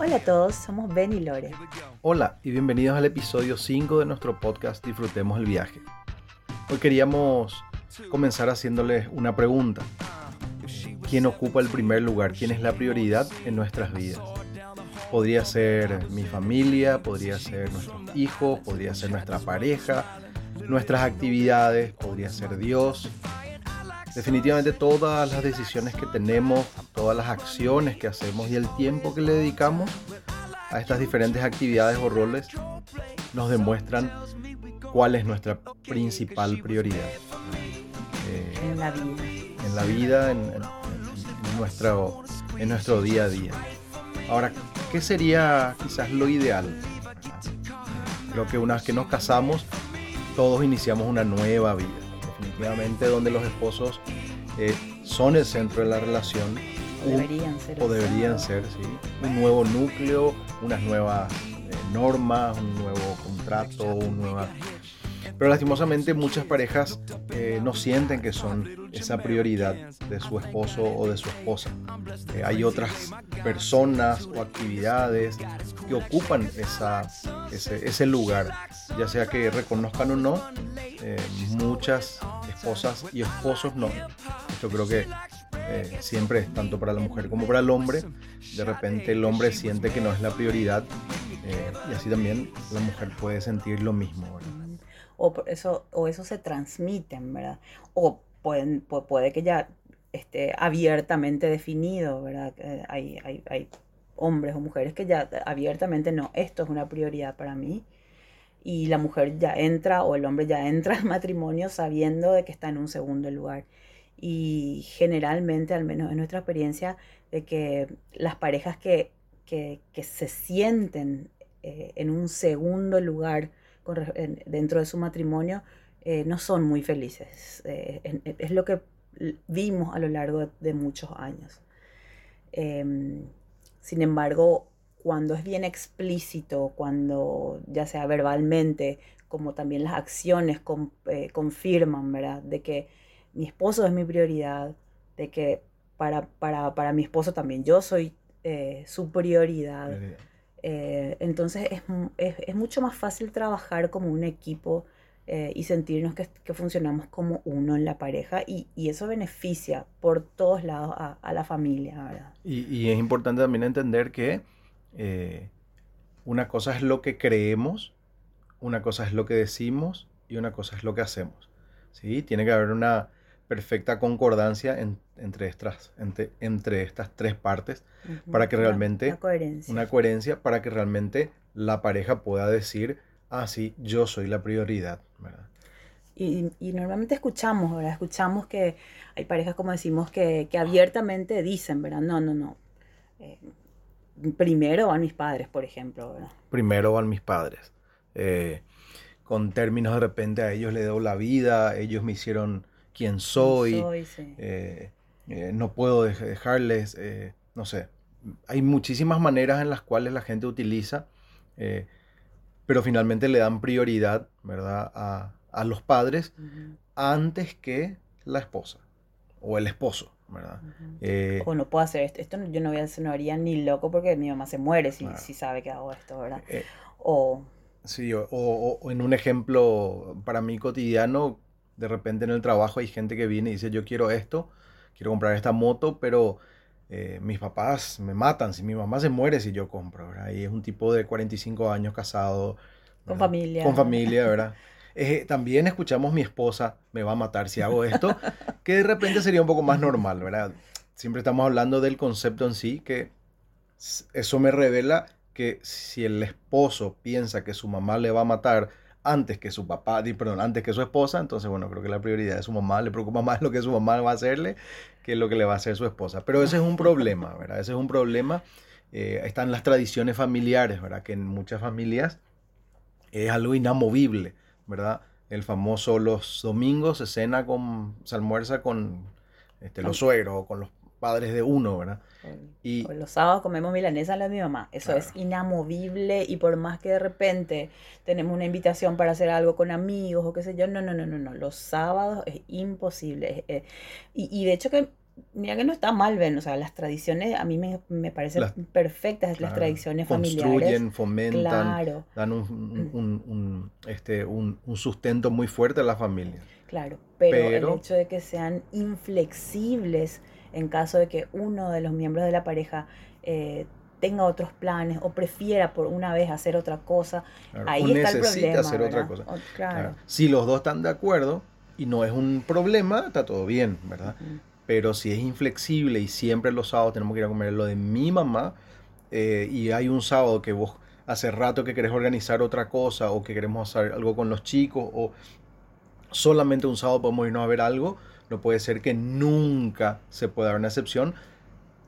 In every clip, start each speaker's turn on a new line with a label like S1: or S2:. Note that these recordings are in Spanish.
S1: Hola a todos, somos Ben y Lore.
S2: Hola y bienvenidos al episodio 5 de nuestro podcast Disfrutemos el viaje. Hoy queríamos comenzar haciéndoles una pregunta. ¿Quién ocupa el primer lugar? ¿Quién es la prioridad en nuestras vidas? Podría ser mi familia, podría ser nuestros hijos, podría ser nuestra pareja, nuestras actividades, podría ser Dios, Definitivamente todas las decisiones que tenemos, todas las acciones que hacemos y el tiempo que le dedicamos a estas diferentes actividades o roles nos demuestran cuál es nuestra principal prioridad.
S1: Eh, en la vida.
S2: En la vida, en, nuestro, en nuestro día a día. Ahora, ¿qué sería quizás lo ideal? Creo que una vez que nos casamos, todos iniciamos una nueva vida definitivamente donde los esposos eh, son el centro de la relación.
S1: O deberían ser.
S2: O deberían ser, sí. Un nuevo núcleo, unas nuevas eh, normas, un nuevo contrato, un nueva... Pero lastimosamente muchas parejas eh, no sienten que son esa prioridad de su esposo o de su esposa. hay otras personas o actividades que ocupan esa, ese, ese lugar, ya sea que reconozcan o no, muchas esposas y esposos no. Yo creo que eh, siempre es tanto para la mujer como para el hombre. De repente el hombre siente que no es la prioridad eh, y así también la mujer puede sentir lo mismo.
S1: O eso, o eso se transmiten, ¿verdad? O pueden, puede que ya esté abiertamente definido, ¿verdad? Hay, hay, hay hombres o mujeres que ya abiertamente no, esto es una prioridad para mí y la mujer ya entra o el hombre ya entra al matrimonio sabiendo de que está en un segundo lugar. Y generalmente, al menos en nuestra experiencia, de que las parejas que, se sienten eh, en un segundo lugar dentro de su matrimonio eh, no son muy felices. Eh, es lo que vimos a lo largo de, muchos años. Em, sin embargo, cuando es bien explícito, cuando ya sea verbalmente, como también las acciones eh, confirman, ¿verdad? De que mi esposo es mi prioridad, de que para, para, mi esposo también yo soy eh, su prioridad. Eh, entonces es, mucho más fácil trabajar como un equipo y sentirnos que, funcionamos como uno en la pareja y, eso beneficia por todos lados a, la familia, ¿verdad?
S2: Y, y es importante también entender que eh, una cosa es lo que creemos, una cosa es lo que decimos y una cosa es lo que hacemos. ¿sí? Tiene que haber una perfecta concordancia entre, estas, entre, estas tres partes para que realmente...
S1: Una coherencia.
S2: Una coherencia para que realmente la pareja pueda decir, ah, sí, yo soy la prioridad.
S1: Y, normalmente escuchamos, ¿verdad? Escuchamos que hay parejas, como decimos, que, abiertamente dicen, ¿verdad? No, no, no. Eh, primero van mis padres, por ejemplo.
S2: Primero van mis padres. Eh, con términos de repente a ellos les doy la vida, ellos me hicieron quien soy. Eh, eh, no puedo dejarles, no sé. Hay muchísimas maneras en las cuales la gente utiliza, pero finalmente le dan prioridad, ¿verdad? A, los padres antes que la esposa o el esposo. ¿Verdad?
S1: Eh, o no puedo hacer esto, esto yo no, voy a, no haría ni loco porque mi mamá se muere si, si sabe que hago esto, ¿verdad? Eh, o...
S2: Sí, o, o, en un ejemplo para mí cotidiano, de repente en el trabajo hay gente que viene y dice, yo quiero esto, quiero comprar esta moto, pero eh, mis papás me matan si mi mamá se muere si yo compro, ¿verdad? Y es un tipo de 45 años casado.
S1: Con familia.
S2: Con familia, ¿verdad? también escuchamos mi esposa me va a matar si hago esto, que de repente sería un poco más normal, ¿verdad? Siempre estamos hablando del concepto en sí, que eso me revela que si el esposo piensa que su mamá le va a matar antes que su papá, perdón, antes que su esposa, entonces bueno, creo que la prioridad de su mamá le preocupa más lo que su mamá va a hacerle que lo que le va a hacer su esposa. Pero ese es un problema, ¿verdad? Ese es un problema. Eh, están las tradiciones familiares, ¿verdad? Que en muchas familias es algo inamovible. ¿Verdad? El famoso los domingos se cena con, se almuerza con este, los suegros o con los padres de uno, ¿verdad?
S1: Y los sábados comemos milanesa la de mi mamá. Eso es inamovible y por más que de repente tenemos una invitación para hacer algo con amigos o qué sé yo, no, no, no, no, no. Los sábados es imposible. y, y, de hecho que mira que no está mal, ven, o sea, las tradiciones a mí me, me parecen
S2: Las-
S1: perfectas, las tradiciones familiares.
S2: Construyen, fomentan,
S1: Claro,
S2: dan un, un- un- un, este, un, un sustento muy fuerte a la familia.
S1: claro, pero,
S2: Pero-
S1: el hecho de que sean inflexibles en caso de que uno de los miembros de la pareja eh, tenga otros planes o prefiera por una vez hacer otra cosa,
S2: Claro,
S1: ahí está el problema.
S2: hacer otra cosa.
S1: O- claro.
S2: Si los dos están de acuerdo y no es un problema, está todo bien, ¿verdad? Pero si es inflexible y siempre los sábados tenemos que ir a comer lo de mi mamá eh, y hay un sábado que vos hace rato que querés organizar otra cosa o que queremos hacer algo con los chicos o solamente un sábado podemos irnos a ver algo, no puede ser que nunca se pueda dar una excepción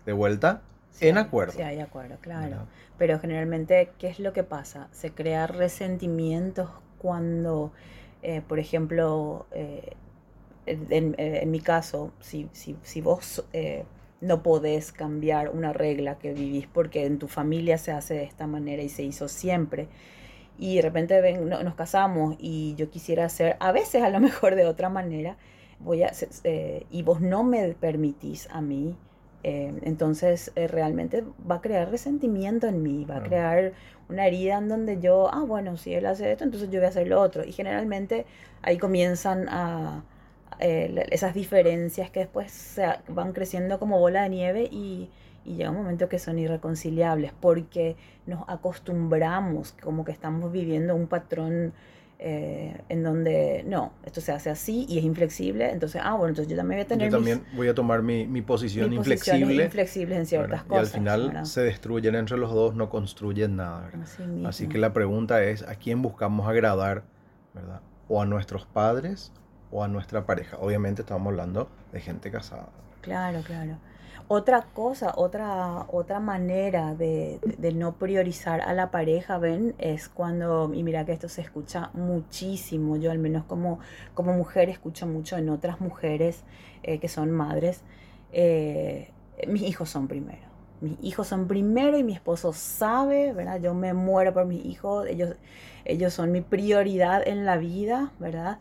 S2: de vuelta
S1: Sí
S2: en acuerdo.
S1: Sí, hay acuerdo, claro.
S2: ¿verdad?
S1: Pero generalmente, ¿qué es lo que pasa? Se crea resentimientos cuando, eh, por ejemplo, eh, en, en- en mi caso, si, si, si vos eh, no podés cambiar una regla que vivís porque en tu familia se hace de esta manera y se hizo siempre, y de repente ven, no- nos casamos y yo quisiera hacer, a veces a lo mejor de otra manera, voy a, eh, y vos no me permitís a mí, eh, entonces eh, realmente va a crear resentimiento en mí, va a crear una herida en donde yo, ah, bueno, si él hace esto, entonces yo voy a hacer lo otro. Y generalmente ahí comienzan a, eh, esas diferencias que después se van creciendo como bola de nieve y, y llega un momento que son irreconciliables porque nos acostumbramos, como que estamos viviendo un patrón eh, en donde no, esto se hace así y es inflexible, entonces, ah, bueno, entonces yo también voy a tener
S2: Yo
S1: mis-
S2: también voy a tomar mi, mi posición inflexible
S1: inflexibles en ciertas
S2: ¿verdad? y
S1: cosas.
S2: al final
S1: ¿verdad?
S2: se destruyen entre los dos, no construyen nada. ¿verdad?
S1: Así mismo.
S2: Así que la pregunta es, ¿a quién buscamos agradar? ¿verdad? ¿O a nuestros padres o a nuestra pareja? Obviamente estamos hablando de gente casada.
S1: Claro, claro. Otra cosa, otra, otra manera de, de- no priorizar a la pareja, ven, es cuando, y mira que esto se escucha muchísimo, yo al menos como, como mujer escucho mucho en otras mujeres eh, que son madres, eh, mis hijos son primero. Mis hijos son primero y mi esposo sabe, ¿verdad? Yo me muero por mis hijos, ellos, ellos son mi prioridad en la vida, ¿verdad?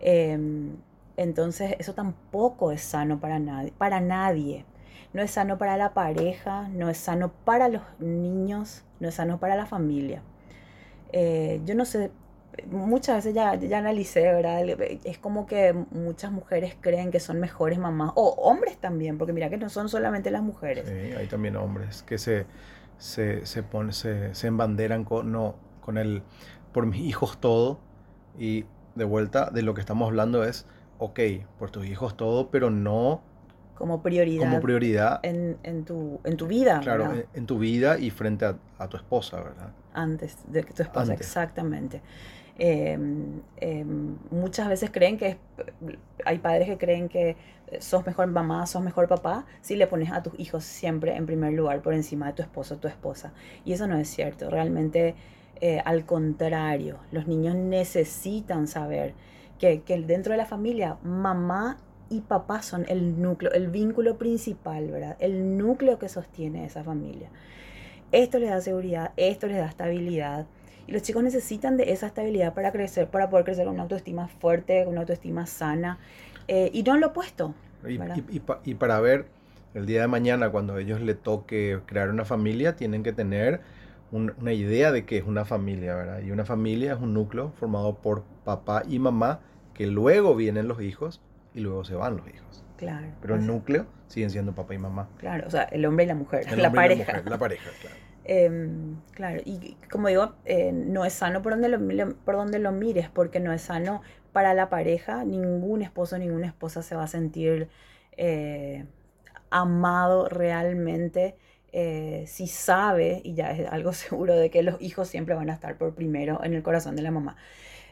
S1: Em, entonces eso tampoco es sano para nadie, para nadie. No es sano para la pareja, no es sano para los niños, no es sano para la familia. Eh, yo no sé, muchas veces ya, ya analicé, ¿verdad? Es como que muchas mujeres creen que son mejores mamás, o hombres también, porque mira que no son solamente las mujeres.
S2: Sí, hay también hombres que se, se, se, pone- se, se embanderan con, no, con el por mis hijos todo y de vuelta de lo que estamos hablando es, ok, por tus hijos todo, pero no
S1: Como prioridad,
S2: como prioridad,
S1: en, en tu, en tu vida,
S2: claro, en, en tu vida y frente a, a tu esposa, ¿verdad?
S1: antes de que tu esposa,
S2: Antes.
S1: exactamente. Eh, eh, muchas veces creen que es- hay padres que creen que sos mejor mamá, sos mejor papá si le pones a tus hijos siempre en primer lugar por encima de tu esposo o tu esposa. Y eso no es cierto. Realmente, eh, al contrario, los niños necesitan saber que, que dentro de la familia, mamá y papá son el núcleo, el vínculo principal, ¿verdad? El núcleo que sostiene esa familia. Esto les da seguridad, esto les da estabilidad. Y los chicos necesitan de esa estabilidad para crecer, para poder crecer con una autoestima fuerte, con una autoestima sana. eh, y no lo opuesto.
S2: Y,
S1: ¿verdad?
S2: y- y pa- y para ver el día de mañana, cuando a ellos le toque crear una familia, tienen que tener un- una idea de qué es una familia, ¿verdad? Y una familia es un núcleo formado por papá y mamá, que luego vienen los hijos y luego se van los hijos.
S1: Claro.
S2: Pero el núcleo siguen siendo papá y mamá.
S1: Claro, o sea, el hombre y la mujer,
S2: El
S1: la pareja.
S2: mujer, la pareja, claro.
S1: Em, claro, y como digo, eh, no es sano por donde, lo, lo- por donde lo mires, porque no es sano para la pareja. Ningún esposo, ninguna esposa se va a sentir eh, amado realmente eh, si sabe, y ya es algo seguro, de que los hijos siempre van a estar por primero en el corazón de la mamá,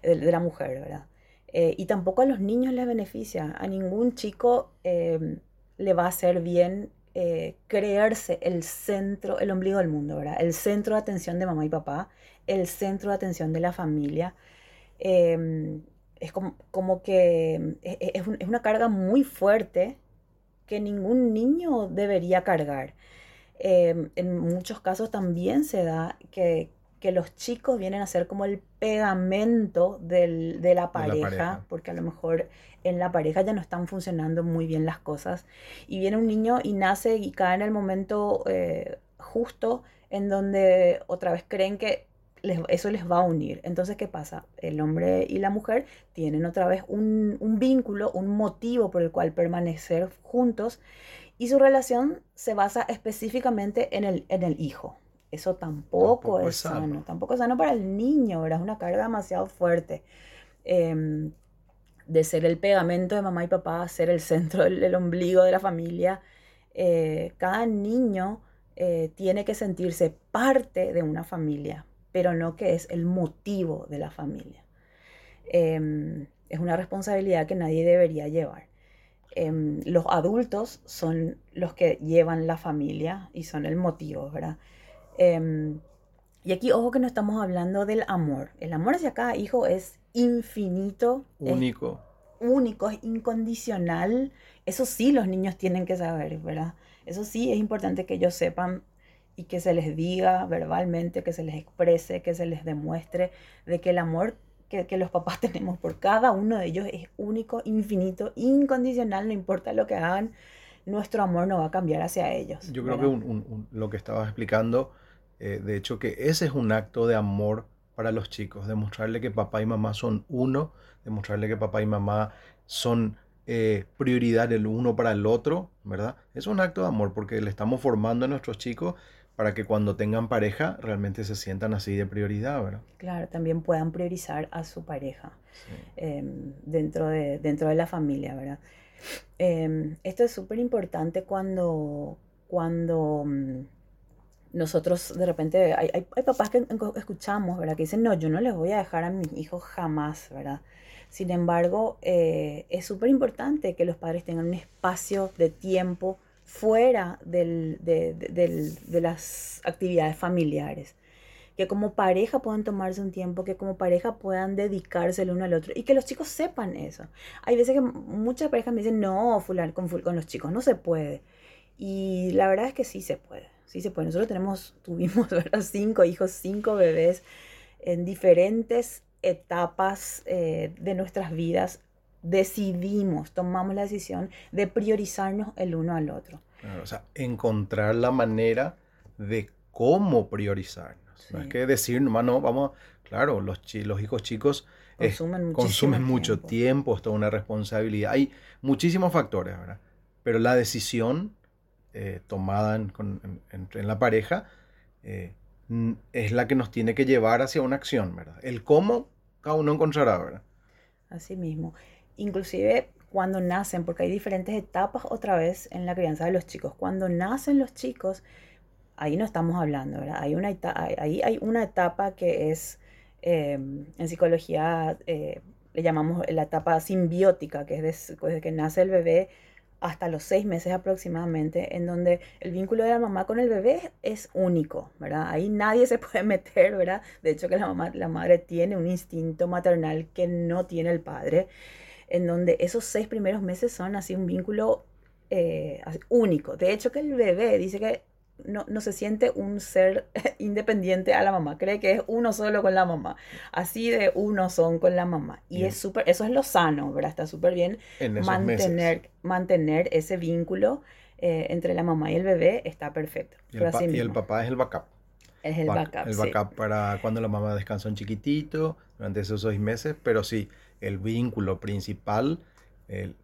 S1: de, la mujer, ¿verdad? Eh, y tampoco a los niños les beneficia, a ningún chico eh, le va a hacer bien eh, creerse el centro, el ombligo del mundo, ¿verdad? El centro de atención de mamá y papá, el centro de atención de la familia. Eh, es como, que es un- es una carga muy fuerte que ningún niño debería cargar. Eh, en muchos casos también se da que, que los chicos vienen a ser como el pegamento del- de la pareja,
S2: pareja.
S1: porque a lo mejor en la pareja ya no están funcionando muy bien las cosas. Y viene un niño y nace y cae en el momento eh, justo en donde otra vez creen que les- eso les va a unir. Entonces, ¿qué pasa? El hombre y la mujer tienen otra vez un, un vínculo, un motivo por el cual permanecer juntos y su relación se basa específicamente en el, en el hijo. Eso tampoco,
S2: Tampoco
S1: es
S2: sano.
S1: sano, tampoco es sano para el niño, ¿verdad? Es una carga demasiado fuerte. Em, de ser el pegamento de mamá y papá, ser el centro, el, el ombligo de la familia. Eh, cada niño eh, tiene que sentirse parte de una familia, pero no que es el motivo de la familia. Em, es una responsabilidad que nadie debería llevar. Em, los adultos son los que llevan la familia y son el motivo, ¿verdad? Em, y aquí, ojo que no estamos hablando del amor. El amor hacia cada hijo es infinito, es
S2: Único.
S1: único, es incondicional. Eso sí los niños tienen que saber, ¿verdad? Eso sí es importante que ellos sepan y que se les diga verbalmente, que se les exprese, que se les demuestre de que el amor que, que los papás tenemos por cada uno de ellos es único, infinito, incondicional, no importa lo que hagan, nuestro amor no va a cambiar hacia ellos.
S2: Yo creo
S1: ¿verdad?
S2: que un- un- un- lo que estabas explicando, eh, de hecho, que ese es un acto de amor para los chicos, demostrarle que papá y mamá son uno, demostrarle que papá y mamá son eh, prioridad el uno para el otro, ¿verdad? Es un acto de amor porque le estamos formando a nuestros chicos para que cuando tengan pareja realmente se sientan así de prioridad, ¿verdad?
S1: Claro, también puedan priorizar a su pareja.
S2: Sí.
S1: em, dentro, de, dentro de la familia, ¿verdad? Em, esto es súper importante cuando, cuando mm, nosotros de repente, hay, hay, hay papás que escuchamos, ¿verdad? Que dicen, no, yo no les voy a dejar a mis hijos jamás, ¿verdad? Sin embargo, eh, es súper importante que los padres tengan un espacio de tiempo fuera del- de, de- del- de las actividades familiares que como pareja puedan tomarse un tiempo, que como pareja puedan dedicarse el uno al otro y que los chicos sepan eso. Hay veces que muchas parejas me dicen, no, fulan, con, con los chicos no se puede. Y la verdad es que sí se puede, sí se puede. Nosotros tenemos, tuvimos, ¿verdad? Cinco hijos, cinco bebés en diferentes etapas eh, de nuestras vidas. Decidimos, tomamos la decisión de priorizarnos el uno al otro.
S2: Claro, o sea, encontrar la manera de cómo priorizarnos. No es que decir, nomás no, vamos, claro, los, hijos chicos eh,
S1: Consumen
S2: mucho
S1: tiempo.
S2: tiempo, es toda una responsabilidad. Hay muchísimos factores, ¿verdad? Pero la decisión eh, tomada en, con- en- en- en la pareja eh, es la que nos tiene que llevar hacia una acción, ¿verdad? El cómo, cada uno encontrará, ¿verdad?
S1: Así mismo. Inclusive cuando nacen, porque hay diferentes etapas otra vez en la crianza de los chicos. Cuando nacen los chicos, ahí no estamos hablando, ¿verdad? Hay una, ahí hay una etapa que es, eh, en psicología eh, le llamamos la etapa simbiótica, que es des- desde que nace el bebé hasta los seis meses aproximadamente, en donde el vínculo de la mamá con el bebé es único, ¿verdad? Ahí nadie se puede meter, ¿verdad? De hecho que la mamá, la madre tiene un instinto maternal que no tiene el padre, en donde esos seis primeros meses son así un vínculo eh, único. De hecho que el bebé dice que no, no se siente un ser independiente a la mamá, cree que es uno solo con la mamá, así de uno son con la mamá. Y
S2: Bien.
S1: es súper, eso es lo sano, ¿verdad? Está súper bien
S2: meses.
S1: mantener, mantener ese vínculo eh, entre la mamá y el bebé está perfecto.
S2: Y el, pa-
S1: así
S2: y el papá es el backup.
S1: es el
S2: back-
S1: backup.
S2: el
S1: sí.
S2: backup para cuando la mamá descansa un chiquitito, durante esos seis meses, pero sí, el vínculo principal, el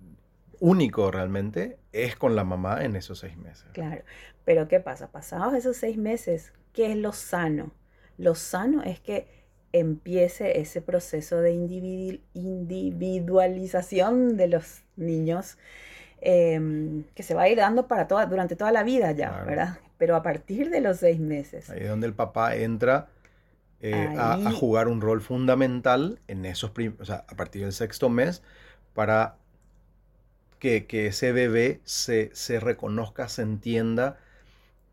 S2: único realmente, es con la mamá en esos seis meses.
S1: Claro, pero ¿qué pasa? Pasados esos seis meses, ¿qué es lo sano? Lo sano es que empiece ese proceso de individu- individualización de los niños em, que se va a ir dando para toda, durante toda la vida ya,
S2: Claro.
S1: ¿verdad? Pero a partir de los seis meses.
S2: Ahí es donde el papá entra eh, a, jugar un rol fundamental en esos o sea, a partir del sexto mes para que, que ese bebé se, se reconozca, se entienda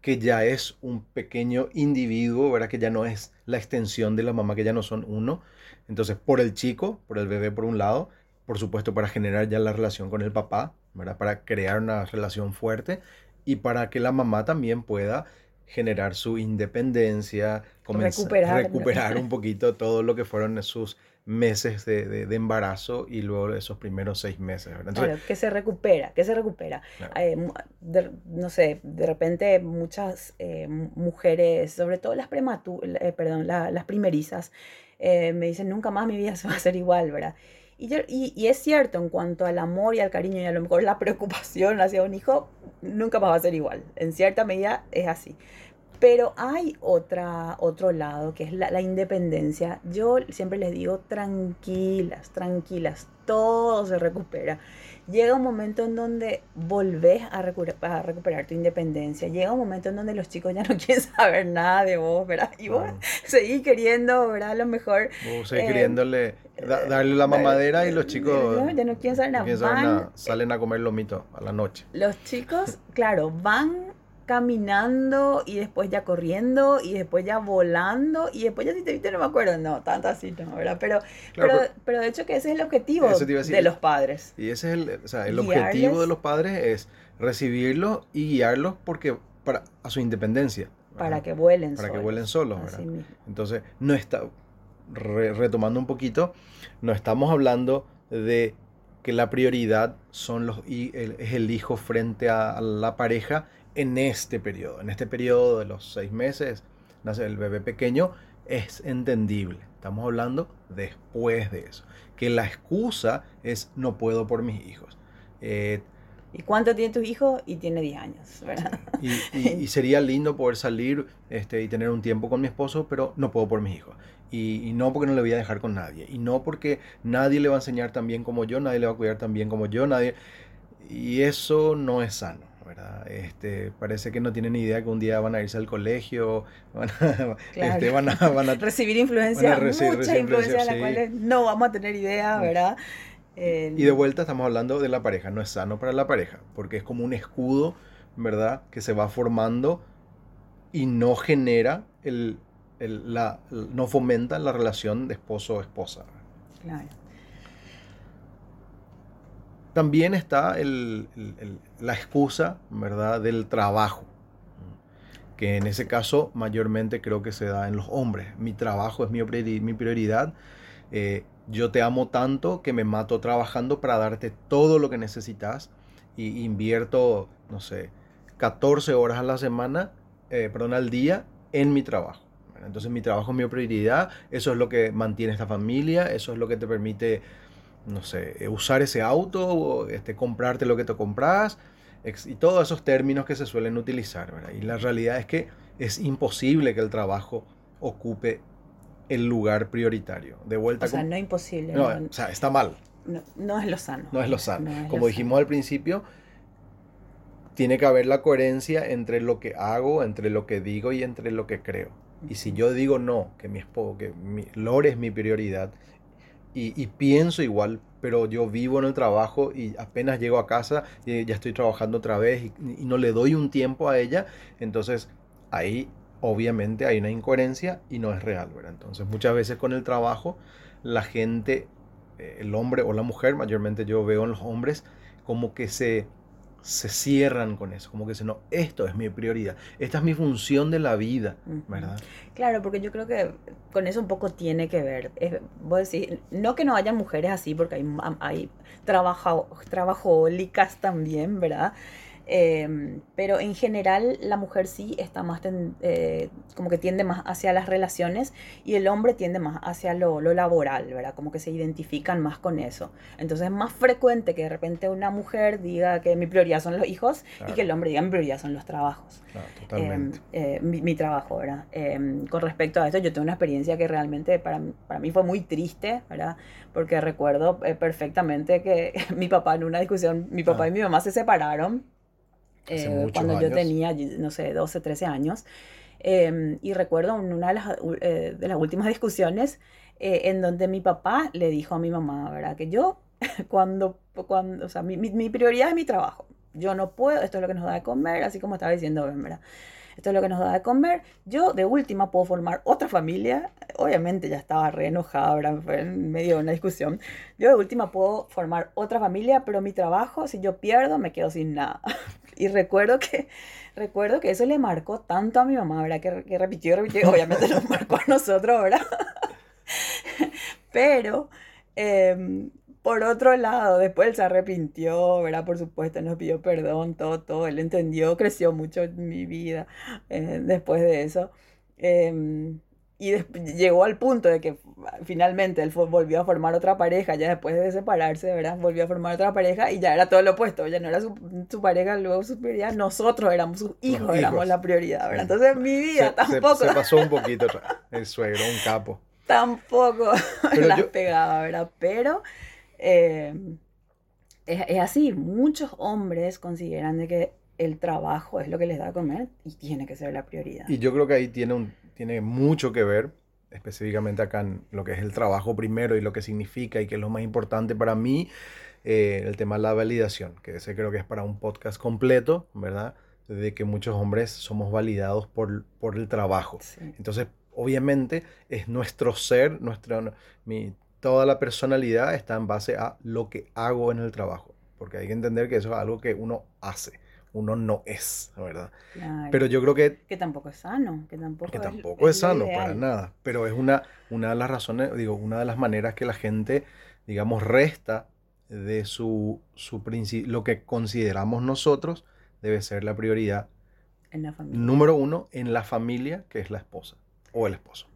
S2: que ya es un pequeño individuo, ¿verdad? Que ya no es la extensión de la mamá, que ya no son uno. Entonces, por el chico, por el bebé por un lado, por supuesto para generar ya la relación con el papá, ¿verdad? Para crear una relación fuerte y para que la mamá también pueda generar su independencia,
S1: Recuperar.
S2: recuperar un poquito todo lo que fueron sus meses de, de- de embarazo y luego esos primeros seis meses. ¿verdad? Entonces,
S1: Claro, que se recupera, que se recupera.
S2: Claro.
S1: Eh, de- no sé, de repente muchas eh, mu- mujeres, sobre todo las prematuras, perdón, la- las primerizas, eh, me dicen, nunca más mi vida se va a hacer igual, ¿verdad? Y, yo- y, es cierto, en cuanto al amor y al cariño y a lo mejor la preocupación hacia un hijo, nunca más va a ser igual. En cierta medida es así. Pero hay otra, otro lado, que es la, la independencia. Yo siempre les digo, tranquilas, tranquilas, todo se recupera. Llega un momento en donde volvés a, a recuperar tu independencia. Llega un momento en donde los chicos ya no quieren saber nada de vos, ¿verdad? Y vos seguís queriendo, ¿verdad? A lo mejor...
S2: vos seguís
S1: eh,
S2: queriéndole da- darle la mamadera y los chicos
S1: No, ya no quieren saber
S2: no
S1: nada.
S2: quieren saber
S1: Van-
S2: nada, salen a comer lomito a la noche.
S1: Los chicos, claro, van caminando y después ya corriendo y después ya volando y después ya si te viste no me acuerdo, no, tanto así no, ¿verdad? Pero,
S2: Claro,
S1: pero, pero de hecho que ese es el objetivo de los padres.
S2: Y ese es el, o sea, el
S1: Guiarles.
S2: objetivo de los padres es recibirlos y guiarlos porque para a su independencia. ¿verdad?
S1: Para que vuelen
S2: Para que vuelen solos, ¿verdad? Entonces, no está, re- retomando un poquito, no estamos hablando de que la prioridad son los, es el hijo frente a, a la pareja en este periodo. En este periodo de los seis meses, nace el bebé pequeño, es entendible. Estamos hablando después de eso. Que la excusa es no puedo por mis hijos. Eh,
S1: ¿Y cuánto tiene tu hijo? Y tiene 10 años, ¿verdad?
S2: y, y- y sería lindo poder salir este, y tener un tiempo con mi esposo, pero no puedo por mis hijos. Y, y no porque no le voy a dejar con nadie. Y no porque nadie le va a enseñar tan bien como yo, nadie le va a cuidar tan bien como yo, nadie. Y eso no es sano, ¿verdad? Este, parece que no tienen ni idea que un día van a irse al colegio, van a,
S1: Claro.
S2: este, van a, van a-
S1: Recibir influencia,
S2: Van a recibir-
S1: mucha
S2: recibir
S1: influencia de
S2: influencia,
S1: las
S2: sí.
S1: cuales no vamos a tener idea, ¿verdad?
S2: Y de vuelta estamos hablando de la pareja, no es sano para la pareja, porque es como un escudo, ¿verdad? Que se va formando y no genera el, el- la, no fomenta la relación de esposo-esposa.
S1: claro.
S2: También está la excusa, ¿verdad? Del trabajo, que en ese caso mayormente creo que se da en los hombres. Mi trabajo es mi priori- mi prioridad. Eh, yo te amo tanto que me mato trabajando para darte todo lo que necesitas y invierto, no sé, 14 horas a la semana, eh, perdón, al día en mi trabajo. Entonces mi trabajo es mi prioridad, eso es lo que mantiene esta familia, eso es lo que te permite, no sé, eh, usar ese auto, o, este, comprarte lo que te compras, y todos esos términos que se suelen utilizar. ¿verdad? Y la realidad es que es imposible que el trabajo ocupe el lugar prioritario. De vuelta,
S1: O sea, no es imposible.
S2: no,
S1: no,
S2: o sea, está mal,
S1: no- no es lo sano.
S2: no es lo sano.
S1: Lo
S2: Como dijimos al principio, tiene que haber la coherencia entre lo que hago, entre lo que digo y entre lo que creo. Y si yo digo no, que mi esposo, que mi, Lore es mi prioridad, y, pienso igual, pero yo vivo en el trabajo y apenas llego a casa y ya estoy trabajando otra vez y, y no le doy un tiempo a ella, entonces ahí obviamente hay una incoherencia y no es real, ¿verdad? Entonces muchas veces con el trabajo la gente, eh, el hombre o la mujer, mayormente yo veo en los hombres, como que se, se cierran con eso, como que dicen, no, esto es mi prioridad, esta es mi función de la vida. ¿verdad?
S1: Claro, porque yo creo que con eso un poco tiene que ver. Es, vos decís, no que no haya mujeres así, porque hay, hay trabajo, trabajólicas también, ¿verdad? Eh, pero en general la mujer sí está más, ten- eh, como que tiende más hacia las relaciones y el hombre tiende más hacia lo, lo laboral, ¿verdad? Como que se identifican más con eso. Entonces es más frecuente que de repente una mujer diga que mi prioridad son los hijos y
S2: Claro.
S1: que el hombre diga mi prioridad son los trabajos.
S2: Claro,
S1: Eh,
S2: totalmente.
S1: eh, mi, mi trabajo, ¿verdad? Eh, con respecto a esto, yo tengo una experiencia que realmente para, para mí fue muy triste, ¿verdad? Porque recuerdo eh, perfectamente que mi papá en una discusión, mi papá
S2: Ah.
S1: y mi mamá se separaron eh, cuando yo
S2: años.
S1: tenía, no sé, 12, 13 años. Eh, y recuerdo una de las, eh, de las últimas discusiones eh, en donde mi papá le dijo a mi mamá, ¿verdad? Que yo, cuando, cuando o sea, mi, mi- mi prioridad es mi trabajo. Yo no puedo, esto es lo que nos da de comer, así como estaba diciendo, ¿verdad? Esto es lo que nos da de comer. Yo de última puedo formar otra familia, obviamente ya estaba re enojada, ¿verdad? fue en medio de una discusión. Yo de última puedo formar otra familia, pero mi trabajo, si yo pierdo, me quedo sin nada. Y recuerdo que, recuerdo que eso le marcó tanto a mi mamá, ¿verdad? Que, que repitió, repitió, obviamente nos marcó a nosotros, ¿verdad? Pero em, por otro lado, después él se arrepintió, ¿verdad? Por supuesto, nos pidió perdón, todo, todo. Él entendió, creció mucho en mi vida eh, después de eso. Em, y llegó al punto de que finalmente él volvió a formar otra pareja, ya después de separarse, ¿verdad? Volvió a formar otra pareja y ya era todo lo opuesto, ya no era su, pareja, luego su prioridad, nosotros éramos sus hijos, éramos la prioridad, ¿verdad? Entonces mi vida tampoco...
S2: Se, pasó un poquito el suegro, un capo.
S1: Tampoco las pegaba, ¿verdad? Pero eh, es, así, muchos hombres consideran de que el trabajo es lo que les da a comer y tiene que ser la prioridad.
S2: Y yo creo que ahí tiene, un, tiene mucho que ver, específicamente acá en lo que es el trabajo primero y lo que significa y que es lo más importante para mí, eh, el tema de la validación, que ese creo que es para un podcast completo, ¿verdad? De que muchos hombres somos validados por, por el trabajo. Entonces, obviamente, es nuestro ser, nuestra, mi, toda la personalidad está en base a lo que hago en el trabajo. Porque hay que entender que eso es algo que uno hace, uno no es, ¿verdad? Pero yo creo que...
S1: Que tampoco es sano, que tampoco,
S2: que tampoco es, sano para nada. Pero es una, una de las razones, digo, una de las maneras que la gente, digamos, resta de su, su lo que consideramos nosotros debe ser la prioridad.
S1: En la familia.
S2: Número uno, en la familia, que es la esposa o el esposo.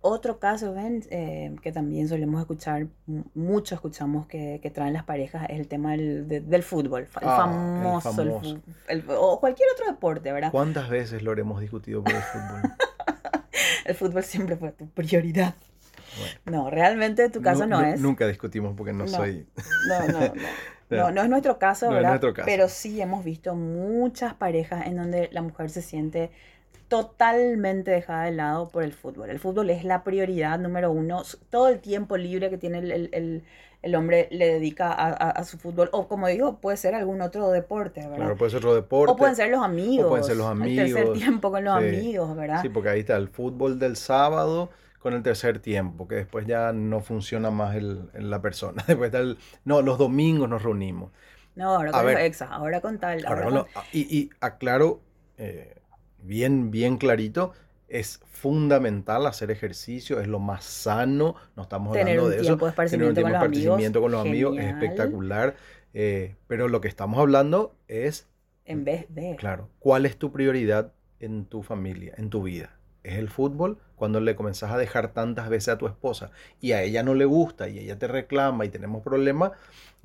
S1: Otro caso, ven, eh, que también solemos escuchar, mucho escuchamos que, traen las parejas, es el tema del, fútbol, el ah, famoso, o cualquier otro deporte, ¿verdad?
S2: ¿Cuántas veces lo hemos discutido por el fútbol?
S1: el fútbol siempre fue tu prioridad. No, realmente tu caso no, es.
S2: Nunca discutimos porque no, soy.
S1: No, no, no. No, no es nuestro caso, ¿verdad? Pero sí hemos visto muchas parejas en donde la mujer se siente totalmente dejada de lado por el fútbol. El fútbol es la prioridad número uno. Todo el tiempo libre que tiene el, hombre le dedica a, su fútbol. O como digo, puede ser algún otro deporte, ¿verdad?
S2: Claro, puede ser otro deporte.
S1: O pueden ser los amigos.
S2: O pueden ser los amigos.
S1: El tercer tiempo con los amigos, ¿verdad?
S2: Sí, porque ahí está el fútbol del sábado con el tercer tiempo, que después ya no funciona más el, la persona. Después está el, no, los domingos nos reunimos.
S1: No, ahora con exa, ahora con tal.
S2: y, y, aclaro, eh, bien, bien clarito, es fundamental hacer ejercicio, es lo más sano, no estamos hablando de eso.
S1: Tener un tiempo de esparcimiento
S2: con los amigos, es espectacular, eh, pero lo que estamos hablando es...
S1: En vez de...
S2: Claro, ¿cuál es tu prioridad en tu familia, en tu vida? ¿Es el fútbol? Cuando le comenzás a dejar tantas veces a tu esposa y a ella no le gusta y ella te reclama y tenemos problemas,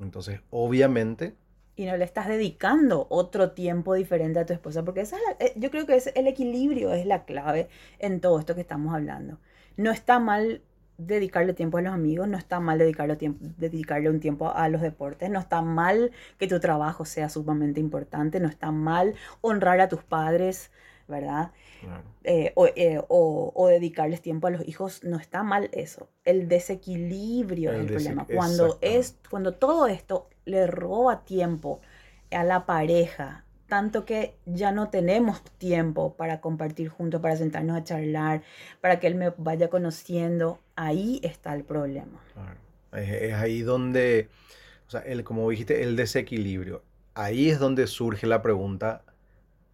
S2: entonces obviamente
S1: y no le estás dedicando otro tiempo diferente a tu esposa, porque esa es eh, yo creo que es el equilibrio es la clave en todo esto que estamos hablando. No está mal dedicarle tiempo a los amigos, no está mal dedicarle, tiempo, dedicarle un tiempo a los deportes, no está mal que tu trabajo sea sumamente importante, no está mal honrar a tus padres, ¿verdad? Eh, eh, o, dedicarles tiempo a los hijos, no está mal eso. El desequilibrio es el problema. Cuando, es, cuando todo esto le roba tiempo a la pareja, tanto que ya no tenemos tiempo para compartir juntos, para sentarnos a charlar, para que él me vaya conociendo, ahí está el problema.
S2: Es, ahí donde, o sea, el, como dijiste, el desequilibrio. Ahí es donde surge la pregunta,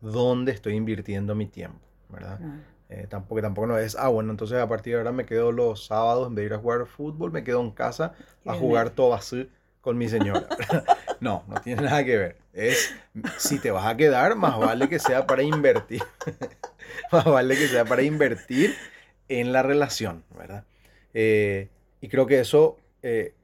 S2: ¿dónde estoy invirtiendo mi tiempo? ¿Verdad? Eh, tampoco, tampoco no es, ah, bueno, entonces a partir de ahora me quedo los sábados, en vez de ir a jugar fútbol, me quedo en casa a jugar todo así con mi señora. no, no tiene nada que ver. Es, si te vas a quedar, más vale que sea para invertir. más vale que sea para invertir en la relación, ¿verdad? Eh, y creo que eso, eh,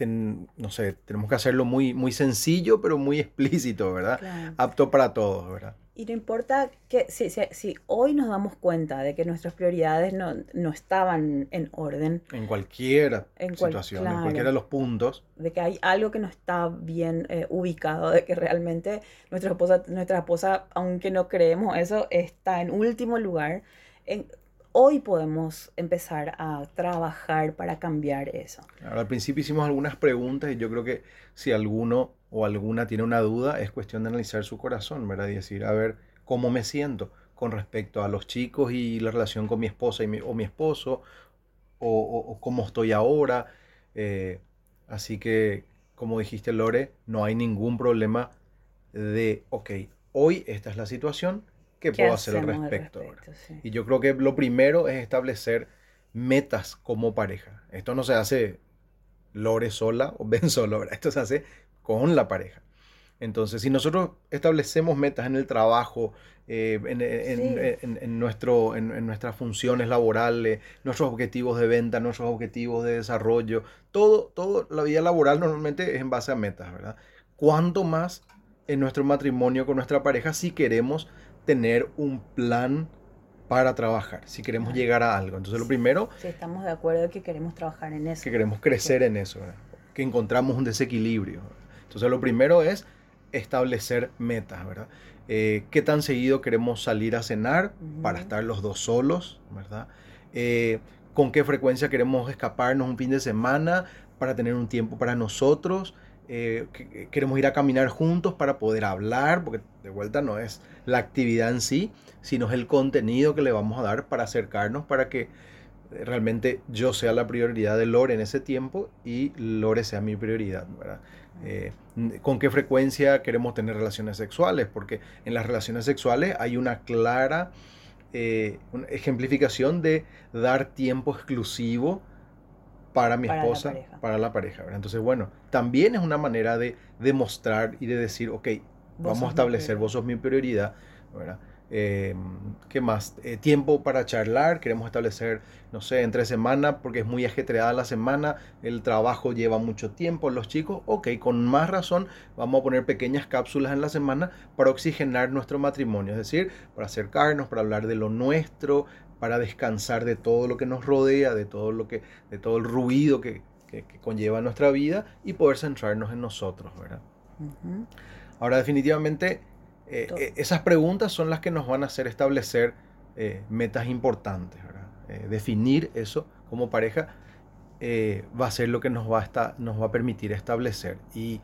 S2: no sé, tenemos que hacerlo muy, muy sencillo, pero muy explícito, ¿verdad? Apto para todos, ¿verdad?
S1: Y no importa que si, si, hoy nos damos cuenta de que nuestras prioridades no, no estaban en orden.
S2: En cualquier situación, en cualquiera de los puntos.
S1: De que hay algo que no está bien eh, ubicado, de que realmente nuestra esposa, nuestra esposa, aunque no creemos eso, está en último lugar. En, hoy podemos empezar a trabajar para cambiar eso.
S2: al principio hicimos algunas preguntas y yo creo que si alguno o alguna tiene una duda, es cuestión de analizar su corazón, ¿verdad? Y decir, a ver, cómo me siento con respecto a los chicos y la relación con mi esposa y mi, o mi esposo, o, cómo estoy ahora. Eh, así que, como dijiste, Lore, no hay ningún problema de, ok, hoy esta es la situación, ¿qué, puedo hacer al respecto? Y yo creo que lo primero es establecer metas como pareja. Esto no se hace Lore sola o Ben solo, esto se hace con la pareja. Entonces, si nosotros establecemos metas en el trabajo, eh, en, nuestro, en, nuestras funciones laborales, nuestros objetivos de venta, nuestros objetivos de desarrollo, todo, todo, la vida laboral normalmente es en base a metas, ¿verdad? ¿Cuánto más en nuestro matrimonio con nuestra pareja si queremos tener un plan para trabajar, si queremos llegar a algo? Entonces, lo primero...
S1: Si estamos de acuerdo que queremos trabajar en eso.
S2: Que queremos crecer en eso, que encontramos un desequilibrio. Entonces, lo primero es establecer metas, ¿verdad? Eh, ¿Qué tan seguido queremos salir a cenar para estar los dos solos, ¿verdad? Eh, ¿Con qué frecuencia queremos escaparnos un fin de semana para tener un tiempo para nosotros? Eh, queremos ir a caminar juntos para poder hablar, porque de vuelta no es la actividad en sí, sino es el contenido que le vamos a dar para acercarnos, para que realmente yo sea la prioridad de Lore en ese tiempo y Lore sea mi prioridad, ¿verdad? Eh, con qué frecuencia queremos tener relaciones sexuales, porque en las relaciones sexuales hay una clara eh, ejemplificación de dar tiempo exclusivo para mi esposa, para la pareja. Entonces, bueno, también es una manera de demostrar y de decir, ok, vamos a establecer, vos sos mi prioridad, ¿verdad? Eh, ¿Qué más? Eh, tiempo para charlar, queremos establecer, no sé, entre semana, porque es muy ajetreada la semana, el trabajo lleva mucho tiempo, los chicos, ok, con más razón vamos a poner pequeñas cápsulas en la semana para oxigenar nuestro matrimonio, es decir, para acercarnos, para hablar de lo nuestro, para descansar de todo lo que nos rodea, de todo lo que, de todo el ruido que, que, conlleva nuestra vida y poder centrarnos en nosotros, ¿verdad? Ahora definitivamente eh, eh, esas preguntas son las que nos van a hacer establecer eh, metas importantes. definir eso como pareja va a ser lo que nos va, a nos va a permitir establecer. Y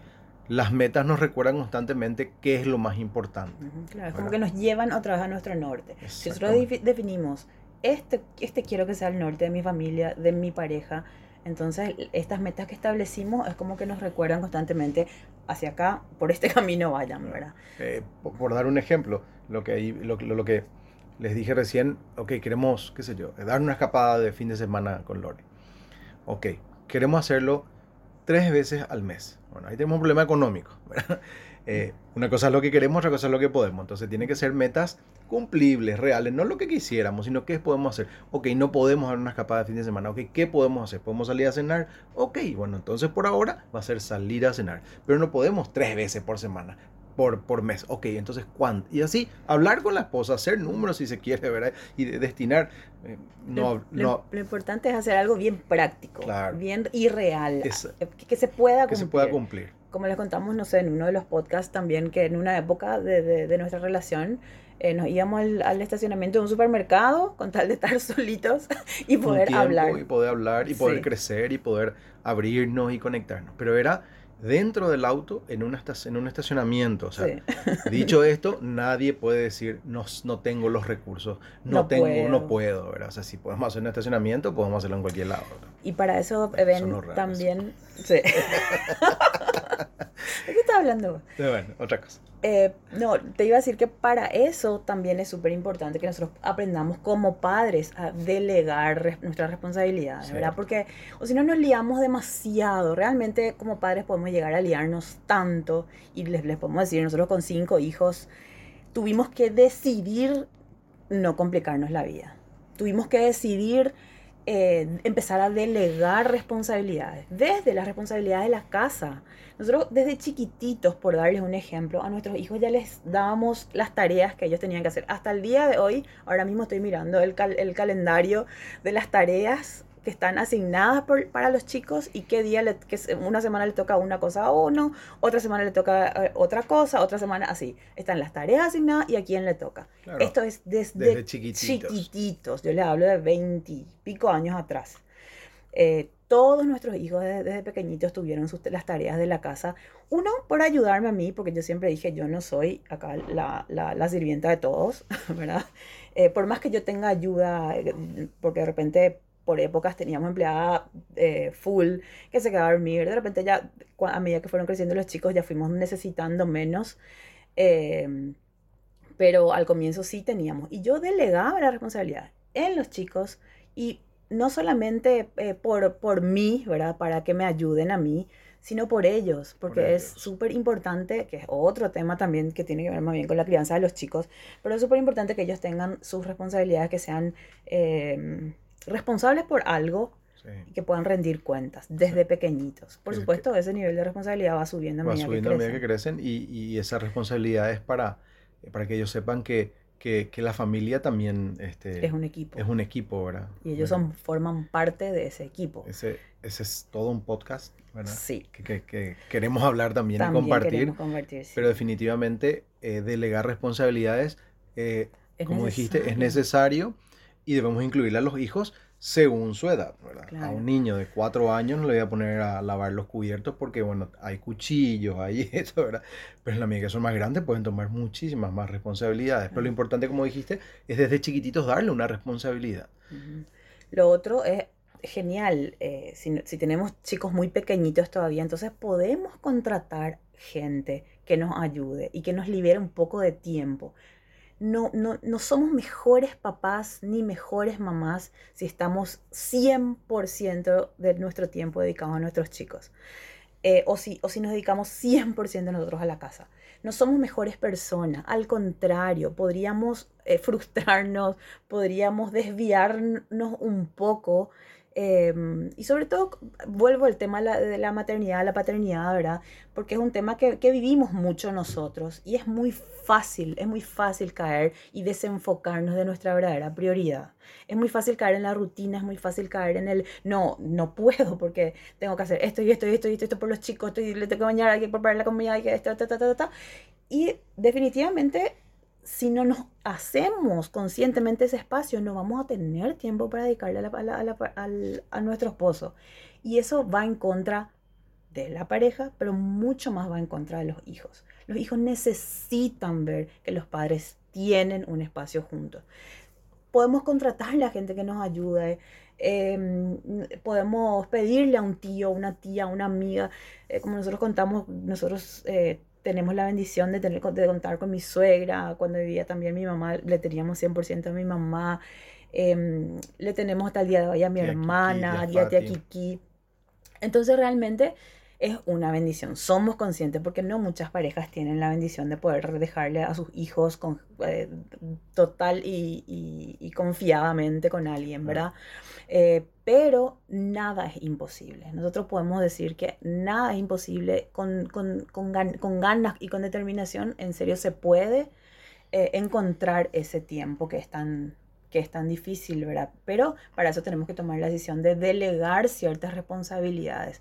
S2: las metas nos recuerdan constantemente qué es lo más importante.
S1: Claro, es como que nos llevan otra vez a nuestro norte. Si nosotros definimos, este, este quiero que sea el norte de mi familia, de mi pareja, entonces, estas metas que establecimos es como que nos recuerdan constantemente hacia acá, por este camino vayan, ¿verdad?
S2: Eh, por, dar un ejemplo, lo que, lo, lo, que les dije recién, ok, queremos, qué sé yo, dar una escapada de fin de semana con Lore. Ok, queremos hacerlo tres veces al mes. Bueno, ahí tenemos un problema económico, ¿verdad? Eh, una cosa es lo que queremos, otra cosa es lo que podemos. Entonces tiene que ser metas cumplibles, reales, no lo que quisiéramos, sino qué podemos hacer. Ok, no podemos dar una escapada de fin de semana. Ok, ¿qué podemos hacer? ¿Podemos salir a cenar? Ok, bueno, entonces por ahora va a ser salir a cenar. Pero no podemos tres veces por semana. Por, por mes. Ok, entonces ¿cuánto? Y así, hablar con la esposa, hacer números si se quiere, ¿verdad? Y destinar. Eh, no,
S1: lo, lo, importante es hacer algo bien práctico, bien irreal, que, se pueda
S2: cumplir. Que se pueda cumplir
S1: como les contamos, no sé, en uno de los podcasts también, que en una época de, de, nuestra relación eh, nos íbamos al, estacionamiento de un supermercado con tal de estar solitos y poder hablar.
S2: Y poder hablar y poder crecer y poder abrirnos y conectarnos. Pero era dentro del auto en, una, en un estacionamiento. O sea, dicho esto, nadie puede decir no, no tengo los recursos, no, tengo, puedo. no puedo, ¿verdad? O sea, si podemos hacer un estacionamiento, podemos hacerlo en cualquier lado.
S1: Y para eso ven también... Sí. ¿De qué estás hablando?
S2: bueno, otra cosa.
S1: Eh, no, te iba a decir que para eso también es súper importante que nosotros aprendamos como padres a delegar nuestras responsabilidades, ¿verdad? Porque o si no nos liamos demasiado, realmente como padres podemos llegar a liarnos tanto y les, les podemos decir, nosotros con cinco hijos tuvimos que decidir no complicarnos la vida. Tuvimos que decidir eh, empezar a delegar responsabilidades, desde las responsabilidades de la casa. Nosotros desde chiquititos, por darles un ejemplo, a nuestros hijos ya les dábamos las tareas que ellos tenían que hacer. Hasta el día de hoy, ahora mismo estoy mirando el, el calendario de las tareas que están asignadas para los chicos y qué día, que una semana le toca una cosa a uno, otra semana le toca eh, otra cosa, otra semana así. Están las tareas asignadas y a quién le toca. Esto es desde, chiquititos. Yo le hablo de 20 pico años atrás. Eh, todos nuestros hijos desde, pequeñitos tuvieron sus, las tareas de la casa. Uno, por ayudarme a mí, porque yo siempre dije, yo no soy acá la, la, la sirvienta de todos, ¿verdad? Eh, por más que yo tenga ayuda, eh, porque de repente por épocas teníamos empleada eh, full que se quedaba a dormir, de repente ya a medida que fueron creciendo los chicos ya fuimos necesitando menos. pero al comienzo sí teníamos. Y yo delegaba la responsabilidad en los chicos y no solamente eh, por, por mí, ¿verdad? Para que me ayuden a mí, sino por ellos, porque es súper importante, que es otro tema también que tiene que ver más bien con la crianza de los chicos, pero es súper importante que ellos tengan sus responsabilidades, que sean em, responsables por algo y que puedan rendir cuentas desde pequeñitos. Por supuesto, ese nivel de responsabilidad va subiendo a medida,
S2: va subiendo a medida que crecen y, y esa responsabilidad es para, para que ellos sepan que que, que, la familia también este,
S1: es un equipo.
S2: Es un equipo, ¿verdad?
S1: Y ellos son, forman parte de ese equipo.
S2: Ese, ese es todo un podcast, ¿verdad?
S1: Sí.
S2: Que, que queremos hablar también, y compartir. compartir sí. Pero definitivamente eh, delegar responsabilidades, eh, como dijiste, es necesario y debemos incluir a los hijos según su edad, ¿verdad? A un niño de cuatro años no le voy a poner a lavar los cubiertos porque, bueno, hay cuchillos, hay eso, ¿verdad? Pero en la medida que son más grandes pueden tomar muchísimas más responsabilidades. Pero lo importante, como dijiste, es desde chiquititos darle una responsabilidad.
S1: Lo otro es genial, eh, si, si tenemos chicos muy pequeñitos todavía, entonces podemos contratar gente que nos ayude y que nos libere un poco de tiempo no, no, no somos mejores papás ni mejores mamás si estamos 100% de nuestro tiempo dedicado a nuestros chicos. Eh, o, si, o si nos dedicamos 100% nosotros a la casa. No somos mejores personas, al contrario, podríamos eh, frustrarnos, podríamos desviarnos un poco Em, y sobre todo, vuelvo al tema de la maternidad, la paternidad, ¿verdad? Porque es un tema que, que, vivimos mucho nosotros y es muy fácil, es muy fácil caer y desenfocarnos de nuestra verdadera prioridad. Es muy fácil caer en la rutina, es muy fácil caer en el, no, no puedo porque tengo que hacer esto y esto y esto y esto, por los chicos, esto y le tengo que bañar, hay que preparar la comida, hay que esto, ta, ta, ta, ta. Y definitivamente si no nos hacemos conscientemente ese espacio, no vamos a tener tiempo para dedicarle a, nuestro esposo. Y eso va en contra de la pareja, pero mucho más va en contra de los hijos. Los hijos necesitan ver que los padres tienen un espacio juntos. Podemos contratarle a gente que nos ayude, em, podemos pedirle a un tío, una tía, una amiga, eh, como nosotros contamos, nosotros eh, tenemos la bendición de, tener, de contar con mi suegra, cuando vivía también mi mamá, le teníamos 100% a mi mamá, em, le tenemos hasta el día de hoy a mi hermana, a tía Kiki. Entonces realmente es una bendición. Somos conscientes porque no muchas parejas tienen la bendición de poder dejarle a sus hijos con, eh, total y, y, confiadamente con alguien, ¿verdad? Eh, pero nada es imposible. Nosotros podemos decir que nada es imposible con, con, con, con ganas y con determinación. En serio se puede eh, encontrar ese tiempo que es tan que es tan difícil, ¿verdad? Pero para eso tenemos que tomar la decisión de delegar ciertas responsabilidades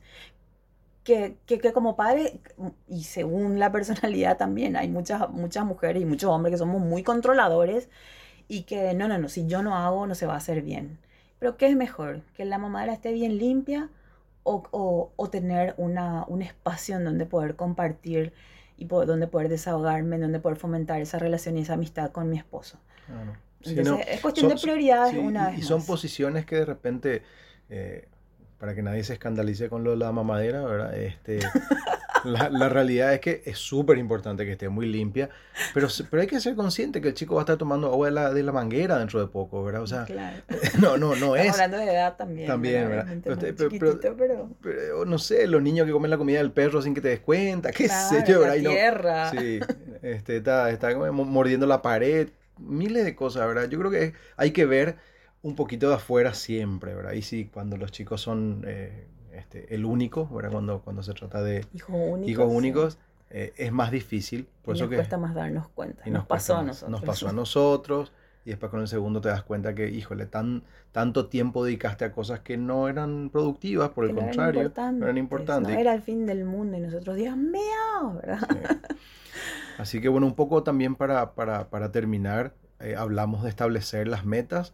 S1: que, que, que, como padre, y según la personalidad también, hay muchas, muchas mujeres y muchos hombres que somos muy controladores y que no, no, no, si yo no hago, no se va a hacer bien. Pero ¿qué es mejor? ¿Que la mamadera esté bien limpia o, o, o tener una, un espacio en donde poder compartir y donde poder desahogarme, en donde poder fomentar esa relación y esa amistad con mi esposo? Entonces, es cuestión de prioridades una
S2: vez. Y son posiciones que de repente... Eh, para que nadie se escandalice con lo de la mamadera, ¿verdad? Este, la, realidad es que es súper importante que esté muy limpia, pero, pero hay que ser consciente que el chico va a estar tomando agua de la, de la manguera dentro de poco, ¿verdad? O sea, no, no, no es.
S1: hablando de edad también.
S2: También, ¿verdad? Pero, no sé, los niños que comen la comida del perro sin que te des cuenta, qué sé yo,
S1: ¿verdad? La tierra.
S2: sí, este, está, está mordiendo la pared, miles de cosas, ¿verdad? Yo creo que hay que ver un poquito de afuera siempre, ¿verdad? Y sí, cuando los chicos son eh, este, el único, ¿verdad? Cuando, cuando se trata de hijos únicos, eh, es más difícil.
S1: Por y eso nos cuesta más darnos cuenta. Y nos, pasó a nosotros.
S2: Nos pasó a nosotros. Y después con el segundo te das cuenta que, híjole, tan, tanto tiempo dedicaste a cosas que no eran productivas, por el contrario, no eran importantes.
S1: No era el fin del mundo y nosotros, Dios mío, ¿verdad?
S2: Así que bueno, un poco también para, para, para terminar, eh, hablamos de establecer las metas,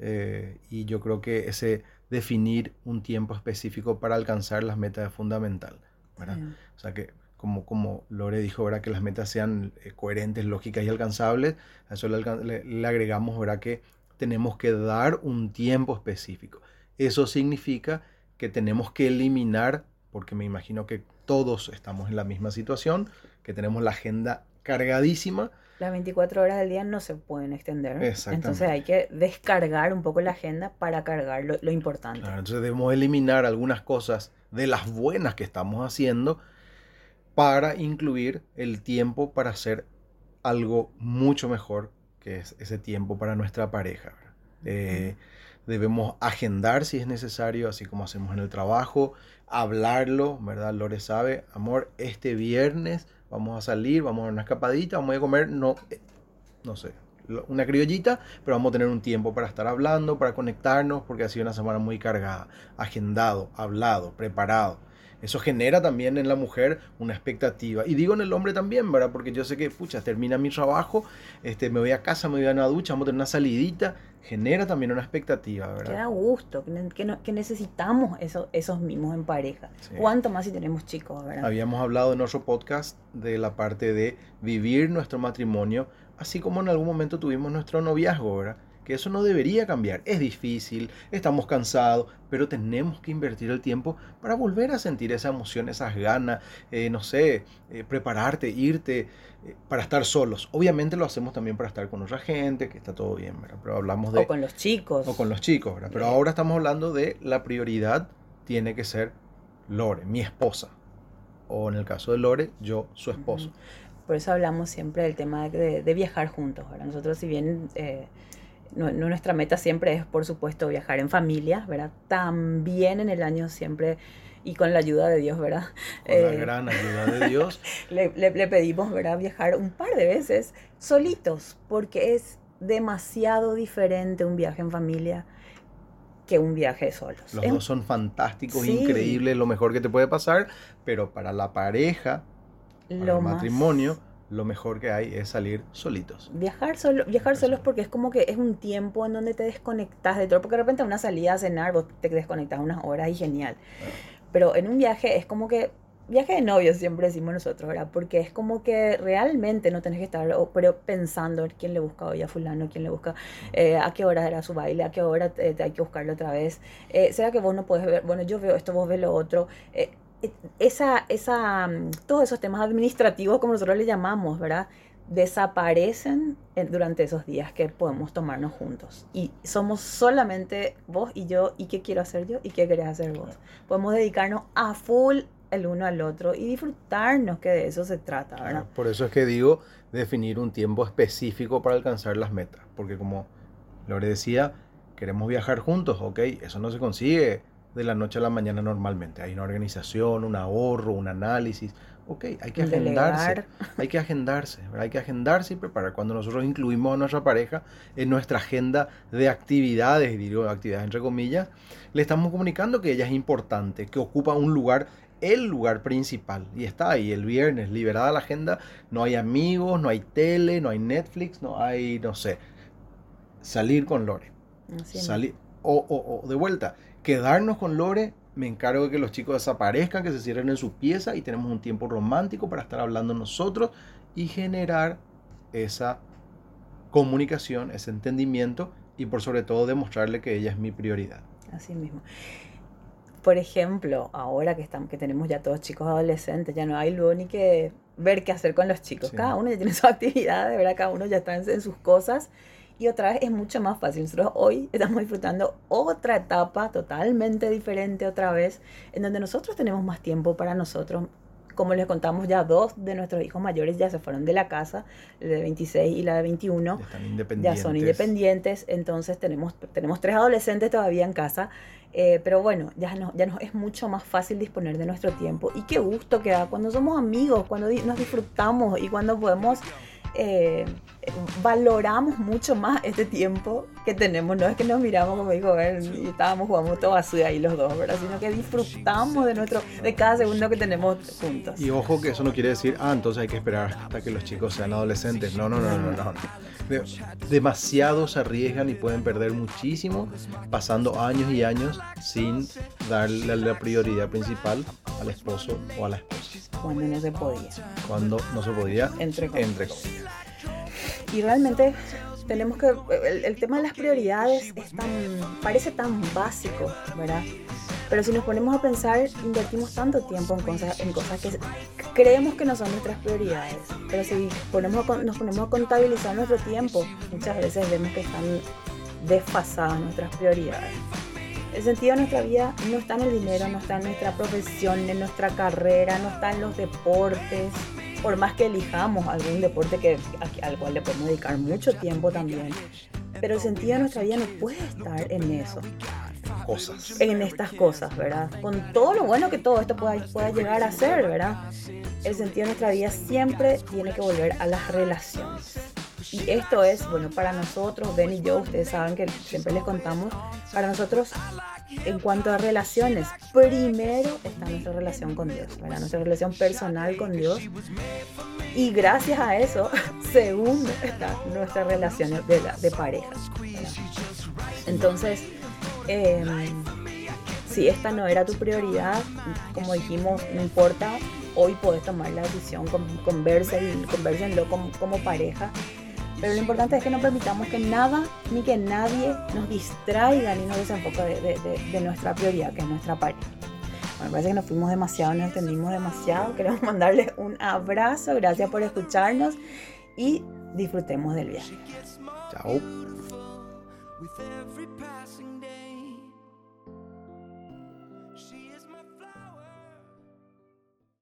S2: eh, y yo creo que ese definir un tiempo específico para alcanzar las metas es fundamental. ¿verdad?
S1: Sí.
S2: O sea que, como, como Lore dijo, ¿verdad? que las metas sean eh, coherentes, lógicas y alcanzables, a eso le agregamos ¿verdad? que tenemos que dar un tiempo específico. Eso significa que tenemos que eliminar, porque me imagino que todos estamos en la misma situación, que tenemos la agenda cargadísima,
S1: Las 24 horas del día no se pueden extender. Entonces hay que descargar un poco la agenda para cargar lo, lo importante.
S2: Claro, entonces debemos eliminar algunas cosas de las buenas que estamos haciendo para incluir el tiempo para hacer algo mucho mejor, que es ese tiempo para nuestra pareja. Debemos agendar si es necesario, así como hacemos en el trabajo, hablarlo, ¿verdad? Lore sabe, amor, este viernes vamos a salir, vamos a dar una escapadita, vamos a comer, no, eh, no sé, una criollita, pero vamos a tener un tiempo para estar hablando, para conectarnos, porque ha sido una semana muy cargada, agendado, hablado, preparado. Eso genera también en la mujer una expectativa. Y digo en el hombre también, ¿verdad? Porque yo sé que, pucha, termina mi trabajo, este, me voy a casa, me voy a una ducha, vamos a tener una salidita. Genera también una expectativa,
S1: Que
S2: ¿verdad?
S1: da gusto, que, que no- que necesitamos eso- esos mimos en pareja.
S2: Sí.
S1: ¿Cuánto más si tenemos chicos, verdad?
S2: Habíamos hablado en otro podcast de la parte de vivir nuestro matrimonio, así como en algún momento tuvimos nuestro noviazgo, ¿verdad? Que eso no debería cambiar. Es difícil, estamos cansados, pero tenemos que invertir el tiempo para volver a sentir esa emoción, esas ganas, eh, no sé, eh, prepararte, irte, eh, para estar solos. Obviamente lo hacemos también para estar con otra gente, que está todo bien, ¿verdad? Pero hablamos de
S1: O con los chicos.
S2: o con los chicos, ¿verdad? Pero ahora estamos hablando de la prioridad tiene que ser Lore, mi esposa. O en el caso de Lore, yo, su esposo.
S1: Por eso hablamos siempre del tema de, de viajar juntos. ¿verdad? Nosotros, si bien eh, no- nuestra meta siempre es, por supuesto, viajar en familia, ¿verdad? También en el año siempre, y con la ayuda de Dios, ¿verdad?
S2: Con la
S1: Eh,
S2: gran ayuda de Dios.
S1: le, le- le pedimos, ¿verdad? Viajar un par de veces solitos, porque es demasiado diferente un viaje en familia que un viaje solos.
S2: Los dos son fantásticos,
S1: Sí.
S2: increíbles, lo mejor que te puede pasar. Pero para la pareja, para
S1: lo
S2: el
S1: más-
S2: matrimonio, lo mejor que hay es salir solitos.
S1: Viajar solo, viajar
S2: Viajar
S1: solos
S2: solo.
S1: porque es como que es un tiempo en donde te desconectas de todo, porque de repente una salida a cenar vos te desconectas unas horas y genial. Pero en un viaje es como que viaje de novios siempre decimos nosotros, ¿verdad? Porque es como que realmente no tenés que estar pero pensando quién le busca hoy a fulano, quién le busca, eh, a qué hora era su baile, a qué hora te, te hay que buscarlo otra vez. Eh, ¿Será que vos no podés ver? Bueno, yo veo esto, vos ves lo otro. Eh, eh, esa, esa, mm, todos esos temas administrativos, como nosotros le llamamos, ¿verdad? Desaparecen en- durante esos días que podemos tomarnos juntos. Y somos solamente vos y yo, y qué quiero hacer yo y qué querés hacer vos. Podemos dedicarnos a full el uno al otro y disfrutarnos, que de eso se trata, ¿verdad?
S2: Por eso es que digo definir un tiempo específico para alcanzar las metas. Porque como Lore decía, queremos viajar juntos, ok, eso no se consigue de la noche a la mañana normalmente. Hay una organización, un ahorro, un análisis. Ok, hay que agendarse. Hay que agendarse, ¿verdad? hay que agendarse y preparar. Cuando nosotros incluimos a nuestra pareja en nuestra agenda de actividades, digo actividades entre comillas, le estamos comunicando que ella es importante, que ocupa un lugar, el lugar principal. Y está ahí el viernes, liberada la agenda, no hay amigos, no hay tele, no hay Netflix, no hay, no sé, salir con Lore. Salir, o, o- o de vuelta, quedarnos con Lore, me encargo de que los chicos desaparezcan, que se cierren en su pieza y tenemos un tiempo romántico para estar hablando nosotros y generar esa comunicación, ese entendimiento y por sobre todo demostrarle que ella es mi prioridad.
S1: Así mismo. Por ejemplo, ahora que, estamos, que tenemos ya todos chicos adolescentes, ya no hay luego ni que ver qué hacer con los chicos.
S2: Sí.
S1: Cada uno ya tiene su actividad, de verdad, cada uno ya está en, en sus cosas. Y otra vez es mucho más fácil. Nosotros hoy estamos disfrutando otra etapa totalmente diferente otra vez, en donde nosotros tenemos más tiempo para nosotros. Como les contamos, ya dos de nuestros hijos mayores ya se fueron de la casa, la de 26 y la de 21
S2: Ya están
S1: ya
S2: independientes.
S1: son independientes, entonces tenemos, tenemos tres adolescentes todavía en casa, eh, pero bueno, ya, no, ya nos es mucho más fácil disponer de nuestro tiempo y qué gusto que da cuando somos amigos, cuando nos disfrutamos y cuando podemos eh, valoramos mucho más este tiempo que tenemos. No es que nos miramos como dijo él y estábamos jugando todo así ahí los dos, ¿verdad? Sino que disfrutamos de nuestro, de cada segundo que tenemos juntos.
S2: Y ojo que eso no quiere decir, ah, entonces hay que esperar hasta que los chicos sean adolescentes. No, no, no, no, no. Demasiado se arriesgan y pueden perder muchísimo pasando años y años sin darle la prioridad principal al esposo o a la esposa.
S1: Cuando no se podía.
S2: Cuando no se podía.
S1: Entre comillas. Y realmente tenemos que. El, tema de las prioridades es tan, parece tan básico, ¿verdad? Pero si nos ponemos a pensar, invertimos tanto tiempo en cosas, en cosas que creemos que no son nuestras prioridades. Pero si ponemos nos ponemos a contabilizar nuestro tiempo, muchas veces vemos que están desfasadas nuestras prioridades. El sentido de nuestra vida no está en el dinero, no está en nuestra profesión, en nuestra carrera, no está en los deportes. Por más que elijamos algún deporte que, al cual le podemos dedicar mucho tiempo también. Pero el sentido de nuestra vida no puede estar en eso.
S2: Cosas.
S1: En estas cosas, ¿verdad? Con todo lo bueno que todo esto pueda, pueda llegar a ser, ¿verdad? El sentido de nuestra vida siempre tiene que volver a las relaciones. Y esto es, bueno, para nosotros, Ben y yo, ustedes saben que siempre les contamos, para nosotros, en cuanto a relaciones, primero está nuestra relación con Dios. Nuestra relación personal con Dios. Y gracias a eso, segundo está nuestra relación de, pareja. Entonces, em, si esta no era tu prioridad, como dijimos, no importa, hoy puedes tomar la decisión, conversen, conversenlo como, como pareja pero lo importante es que no permitamos que nada ni que nadie nos distraiga ni nos desenfoque de, nuestra prioridad, que es nuestra pareja. Bueno, parece que nos fuimos demasiado, nos entendimos demasiado. Queremos mandarles un abrazo, gracias por escucharnos y disfrutemos del viaje.
S2: Chao.